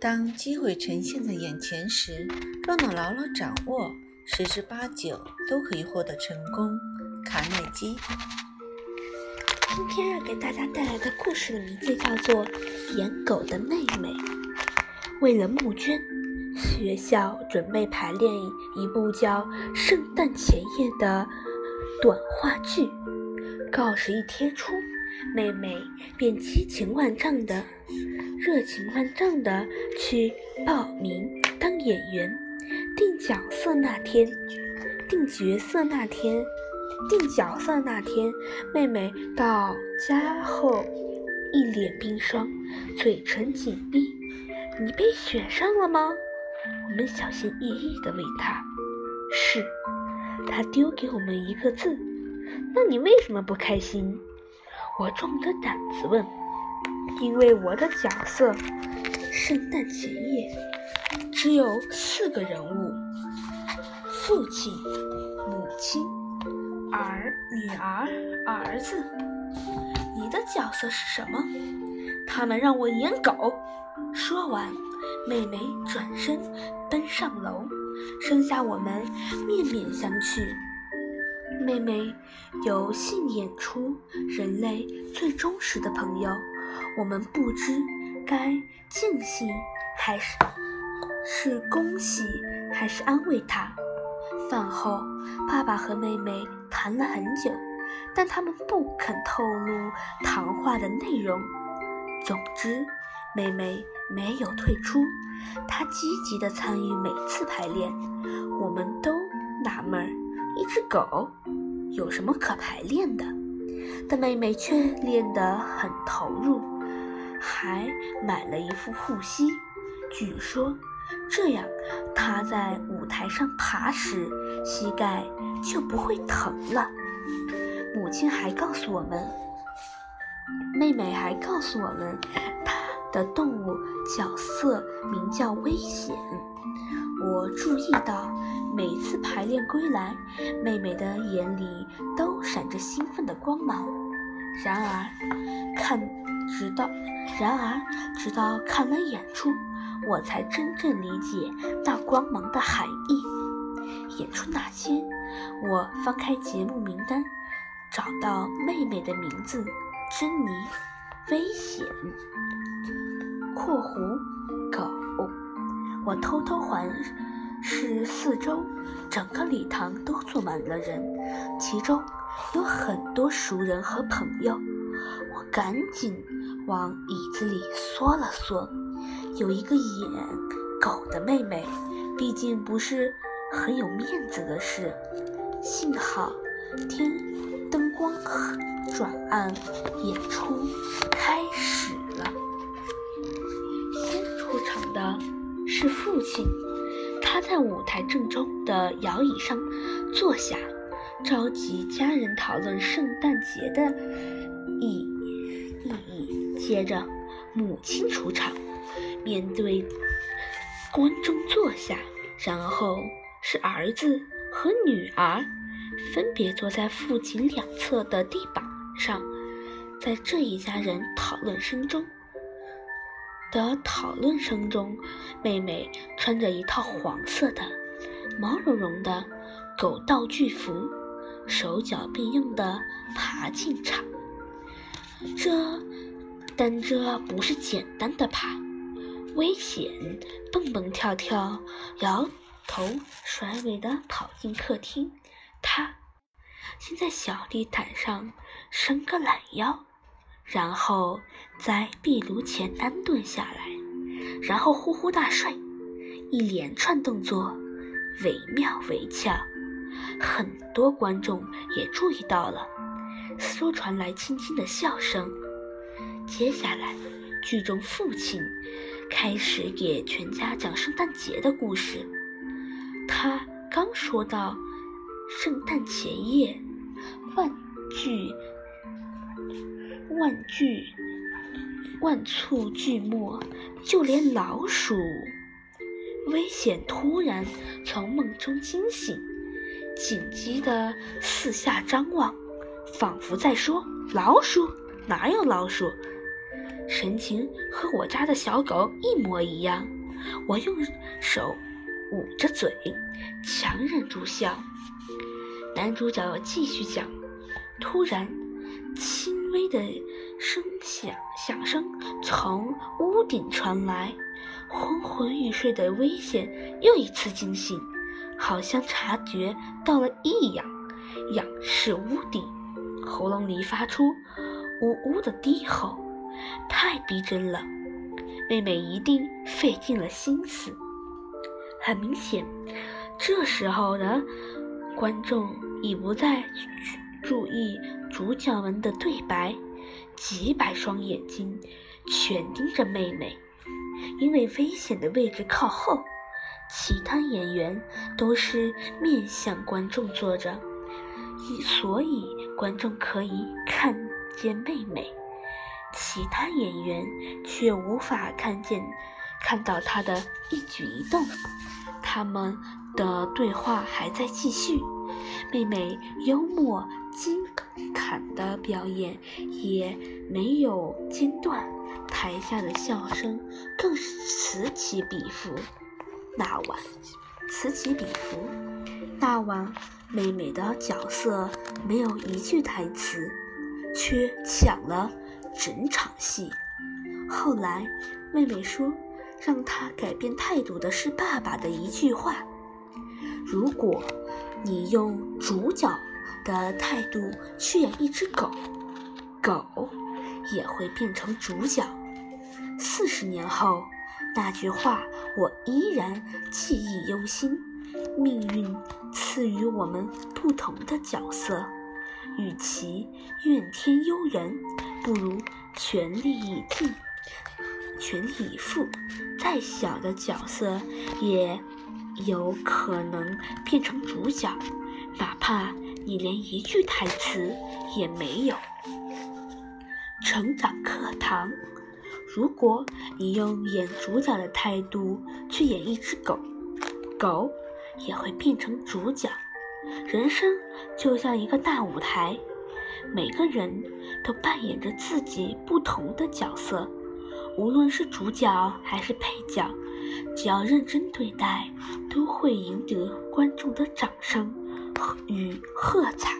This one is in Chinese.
当机会呈现在眼前时，若能牢牢掌握，十之八九都可以获得成功。卡耐基。今天要给大家带来的故事的名字叫做《演狗的妹妹》。为了募捐，学校准备排练一部叫《圣诞前夜》的短话剧。告示一贴出，妹妹便激情万丈的。热情万丈的去报名当演员，定角色那天，定角色那天，定角色那天，妹妹到家后一脸冰霜，嘴唇紧闭。你被选上了吗？我们小心翼翼地问他。是。他丢给我们一个字。那你为什么不开心？我壮着胆子问。因为我的角色《圣诞前夜》只有四个人物：父亲、母亲、儿、女儿、儿子。你的角色是什么？他们让我演狗。说完，妹妹转身奔上楼，剩下我们面面相觑。妹妹有幸演出人类最忠实的朋友。我们不知该庆幸还是是恭喜还是安慰她。饭后，爸爸和妹妹谈了很久，但他们不肯透露谈话的内容。总之，妹妹没有退出，她积极地参与每次排练。我们都纳闷儿：一只狗有什么可排练的？但妹妹却练得很投入，还买了一副护膝。据说这样，她在舞台上爬时膝盖就不会疼了。母亲还告诉我们，妹妹还告诉我们，的动物角色名叫危险。我注意到，每次排练归来，妹妹的眼里都闪着兴奋的光芒。然而，看直到然而直到看了演出，我才真正理解那光芒的含义。演出那天，我翻开节目名单，找到妹妹的名字：珍妮。危险。（括弧狗）。我偷偷环视四周，整个礼堂都坐满了人，其中有很多熟人和朋友。我赶紧往椅子里缩了缩。有一个演狗的妹妹，毕竟不是很有面子的事。幸好天光转暗，演出开始了。先出场的。是父亲，他在舞台正中的摇椅上坐下，召集家人讨论圣诞节的意意义。接着，母亲出场，面对观众坐下，然后是儿子和女儿，分别坐在父亲两侧的地板上。在这一家人讨论声中。的讨论声中，妹妹穿着一套黄色的毛茸茸的狗道具服，手脚并用的爬进场。这，但这不是简单的爬，危险！蹦蹦跳跳，摇头甩尾的跑进客厅。他先在小地毯上伸个懒腰。然后在壁炉前安顿下来，然后呼呼大睡，一连串动作惟妙惟肖。很多观众也注意到了，四周传来轻轻的笑声。接下来，剧中父亲开始给全家讲圣诞节的故事。他刚说到圣诞前夜，万句。万句万簇俱没，就连老鼠危险突然从梦中惊醒，紧急地四下张望，仿佛在说：“老鼠哪有老鼠？”神情和我家的小狗一模一样。我用手捂着嘴，强忍住笑。男主角继续讲，突然，轻微的声响响声从屋顶传来，昏昏欲睡的危险又一次惊醒，好像察觉到了异样，仰视屋顶，喉咙里发出呜呜的低吼，太逼真了。妹妹一定费尽了心思。很明显，这时候的观众。已不再注意主角们的对白，几百双眼睛全盯着妹妹。因为危险的位置靠后，其他演员都是面向观众坐着，所以观众可以看见妹妹，其他演员却无法看见看到她的一举一动。他们的对话还在继续。妹妹幽默精侃的表演也没有间断，台下的笑声更是此起彼伏。那晚，此起彼伏。那晚，妹妹的角色没有一句台词，却抢了整场戏。后来，妹妹说，让她改变态度的是爸爸的一句话：“如果。”你用主角的态度去演一只狗，狗也会变成主角。四十年后，那句话我依然记忆犹新。命运赐予我们不同的角色，与其怨天尤人，不如全力以赴。全力以赴，再小的角色也。有可能变成主角，哪怕你连一句台词也没有。成长课堂：如果你用演主角的态度去演一只狗，狗也会变成主角。人生就像一个大舞台，每个人都扮演着自己不同的角色，无论是主角还是配角。只要认真对待，都会赢得观众的掌声和与喝彩。